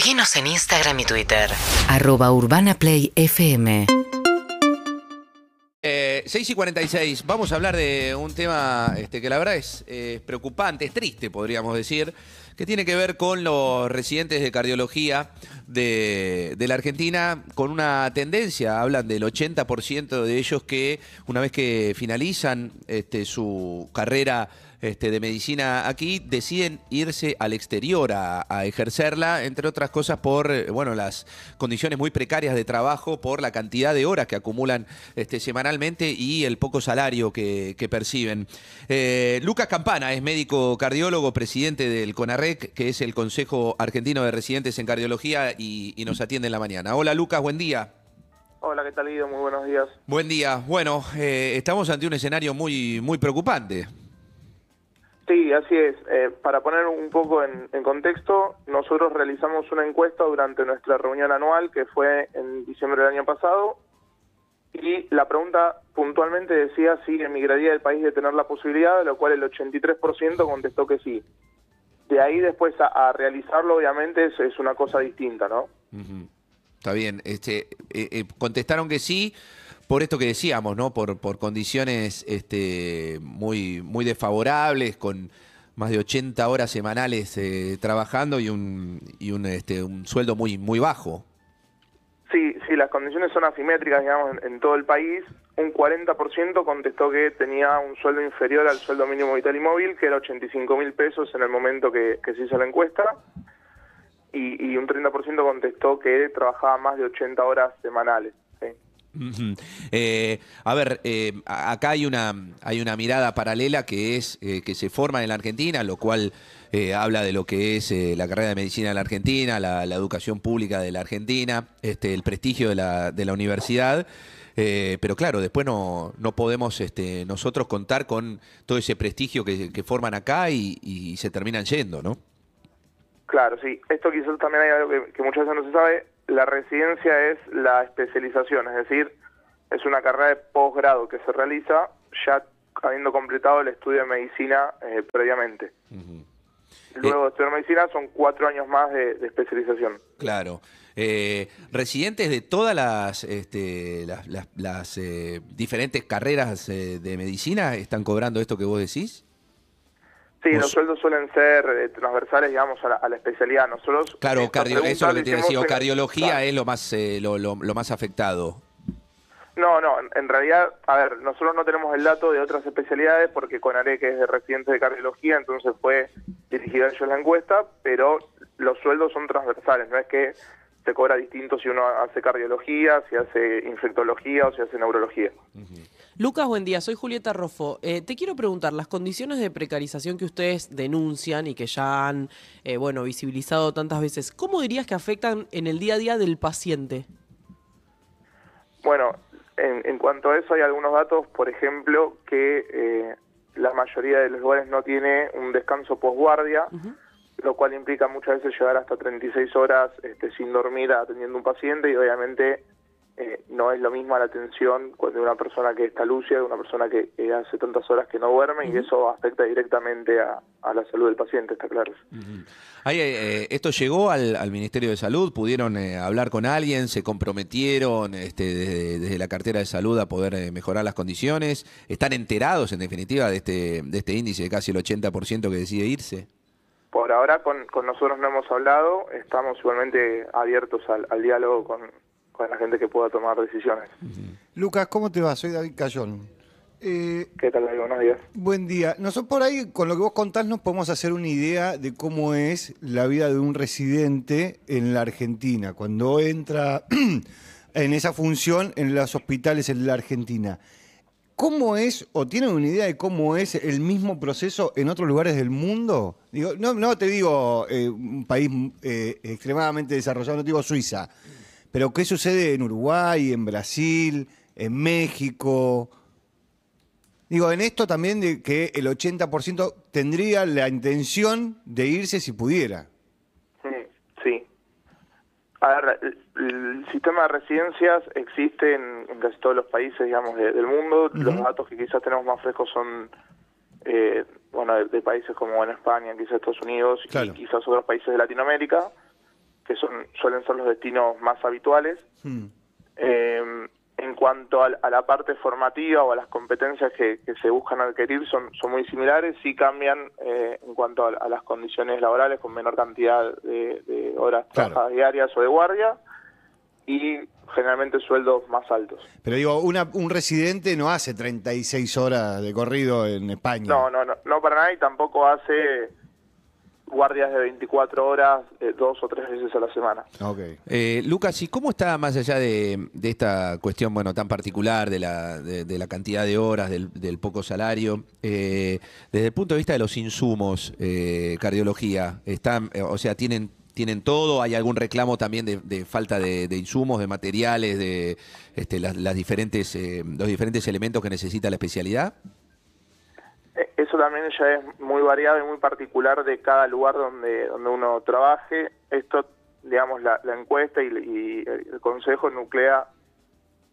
Seguinos en Instagram y Twitter. Arroba Urbana Play FM. Eh, 6 y 46, vamos a hablar de un tema este, que la verdad es eh, preocupante, es triste, podríamos decir, que tiene que ver con los residentes de cardiología de, de la Argentina, con una tendencia, hablan del 80% de ellos que una vez que finalizan este, su carrera este, de medicina aquí, deciden irse al exterior a, a ejercerla, entre otras cosas por eh, bueno, las condiciones muy precarias de trabajo, por la cantidad de horas que acumulan este, semanalmente y el poco salario que, que perciben. Eh, Lucas Campana es médico cardiólogo, presidente del CONAREC, que es el Consejo Argentino de Residentes en Cardiología, y, y nos atiende en la mañana. Hola Lucas, buen día. Hola, ¿qué tal Guido? Muy buenos días. Buen día. Bueno, eh, estamos ante un escenario muy, muy preocupante. Sí, así es. Eh, para poner un poco en, contexto, nosotros realizamos una encuesta durante nuestra reunión anual que fue en diciembre del año pasado y la pregunta puntualmente decía si emigraría del país de tener la posibilidad, de lo cual el 83% contestó que sí. De ahí después a, realizarlo obviamente es, una cosa distinta, ¿no? Uh. Está bien. Este, eh, eh, contestaron que sí por esto que decíamos, ¿no? Por, por condiciones este, muy, muy desfavorables, con más de 80 horas semanales eh, trabajando y un, y un, este, un sueldo muy, muy bajo. Sí, sí, las condiciones son asimétricas, digamos, en, todo el país. Un 40% contestó que tenía un sueldo inferior al sueldo mínimo vital y móvil, que era 85 mil pesos en el momento que, que se hizo la encuesta. Y, y un 30% contestó que trabajaba más de 80 horas semanales. eh, a ver, eh, acá hay una, hay una mirada paralela que es eh, que se forma en la Argentina, lo cual eh, habla de lo que es eh, la carrera de medicina en la Argentina, la, la, educación pública de la Argentina, este, el prestigio de la, de la universidad. Eh, pero claro, después no, no podemos este, nosotros contar con todo ese prestigio que, que forman acá y, y, se terminan yendo, ¿no? Claro, sí. Esto quizás también hay algo que, que muchas veces no se sabe la residencia es la especialización, es decir, es una carrera de posgrado que se realiza ya habiendo completado el estudio de medicina eh, previamente. Uh -huh. Luego de estudiar medicina son cuatro años más de, de especialización. Claro. Eh, residentes de todas las, este, las, las, las eh, diferentes carreras eh, de medicina están cobrando esto que vos decís? Sí, los sueldos suelen ser eh, transversales, digamos, a la, a la especialidad. Nosotros claro, cardio, eso es lo que te decía. Cardiología claro. es lo más eh, lo, lo, lo, más afectado. No, no, en realidad, a ver, nosotros no tenemos el dato de otras especialidades porque Conare, que es de residente de cardiología, entonces fue dirigida ellos la encuesta, pero los sueldos son transversales, no es que se cobra distinto si uno hace cardiología, si hace infectología o si hace neurología. Uh -huh. Lucas, buen día. Soy Julieta Rofo. Eh, te quiero preguntar, las condiciones de precarización que ustedes denuncian y que ya han eh, bueno, visibilizado tantas veces, ¿cómo dirías que afectan en el día a día del paciente? Bueno, en, en cuanto a eso hay algunos datos, por ejemplo, que eh, la mayoría de los lugares no tiene un descanso posguardia, uh -huh. lo cual implica muchas veces llegar hasta 36 horas este, sin dormir atendiendo un paciente y obviamente eh, no es lo mismo la atención de una persona que está lúcida, de una persona que, que hace tantas horas que no duerme uh -huh. y eso afecta directamente a, a, la salud del paciente, está claro. Uh -huh. Ahí, eh, ¿Esto llegó al, al, Ministerio de Salud? ¿Pudieron eh, hablar con alguien? ¿Se comprometieron este, desde, desde, la cartera de salud a poder eh, mejorar las condiciones? ¿Están enterados, en definitiva, de este, de este índice de casi el 80% que decide irse? Por ahora con, con, nosotros no hemos hablado, estamos igualmente abiertos al, al diálogo con, con la gente que pueda tomar decisiones. Lucas, ¿cómo te va? Soy David Cayón. Eh, ¿Qué tal, David? Buenos días. Buen día. Nosotros por ahí, con lo que vos contás, nos podemos hacer una idea de cómo es la vida de un residente en la Argentina, cuando entra en esa función en los hospitales en la Argentina. ¿Cómo es, o tienen una idea de cómo es el mismo proceso en otros lugares del mundo? Digo, no, no te digo eh, un país eh, extremadamente desarrollado, no te digo Suiza. Pero ¿qué sucede en Uruguay, en Brasil, en México? Digo, en esto también de que el 80% tendría la intención de irse si pudiera. Sí. A ver, el, sistema de residencias existe en, en, casi todos los países, digamos, de, del mundo. Uh -huh. Los datos que quizás tenemos más frescos son, eh, bueno, de, de, países como en España, quizás Estados Unidos claro. y quizás otros países de Latinoamérica que son suelen ser los destinos más habituales. Hmm. Eh, en cuanto a, a la parte formativa o a las competencias que, que se buscan adquirir, son, son muy similares, sí cambian eh, en cuanto a, a las condiciones laborales, con menor cantidad de, de horas Claro. trabajadas diarias o de guardia, y generalmente sueldos más altos. Pero digo, una- un residente no hace 36 horas de corrido en España. No, no, no, no para nada y tampoco hace guardias de 24 horas eh, dos o tres veces a la semana. Ok. Eh, Lucas, ¿y cómo está más allá de, de esta cuestión bueno tan particular de la, de, de la cantidad de horas, del, del poco salario, eh, desde el punto de vista de los insumos, eh, cardiología, están, eh, o sea, tienen tienen todo, hay algún reclamo también de, de falta de, de insumos, de materiales, de este, las, las diferentes eh, los diferentes elementos que necesita la especialidad. Eso también ya es muy variado y muy particular de cada lugar donde, donde uno trabaje. Esto, digamos, la, la encuesta y, y el consejo nuclea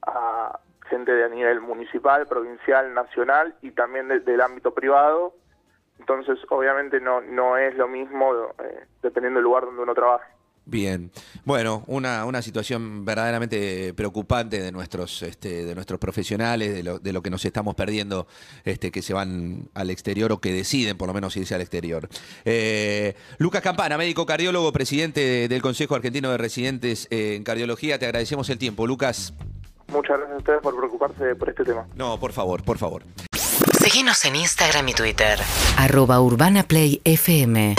a gente de a nivel municipal, provincial, nacional y también de- del ámbito privado. Entonces, obviamente no, no es lo mismo eh, dependiendo del lugar donde uno trabaje. Bien, bueno, una, una situación verdaderamente preocupante de nuestros, este, de nuestros profesionales, de lo, de lo que nos estamos perdiendo, este, que se van al exterior o que deciden por lo menos irse al exterior. Eh, Lucas Campana, médico cardiólogo, presidente de- del Consejo Argentino de Residentes en Cardiología, te agradecemos el tiempo. Lucas, Muchas gracias a ustedes por preocuparse por este tema. no, por favor, por favor. Seguinos en Instagram y Twitter. arroba urbanaplayfm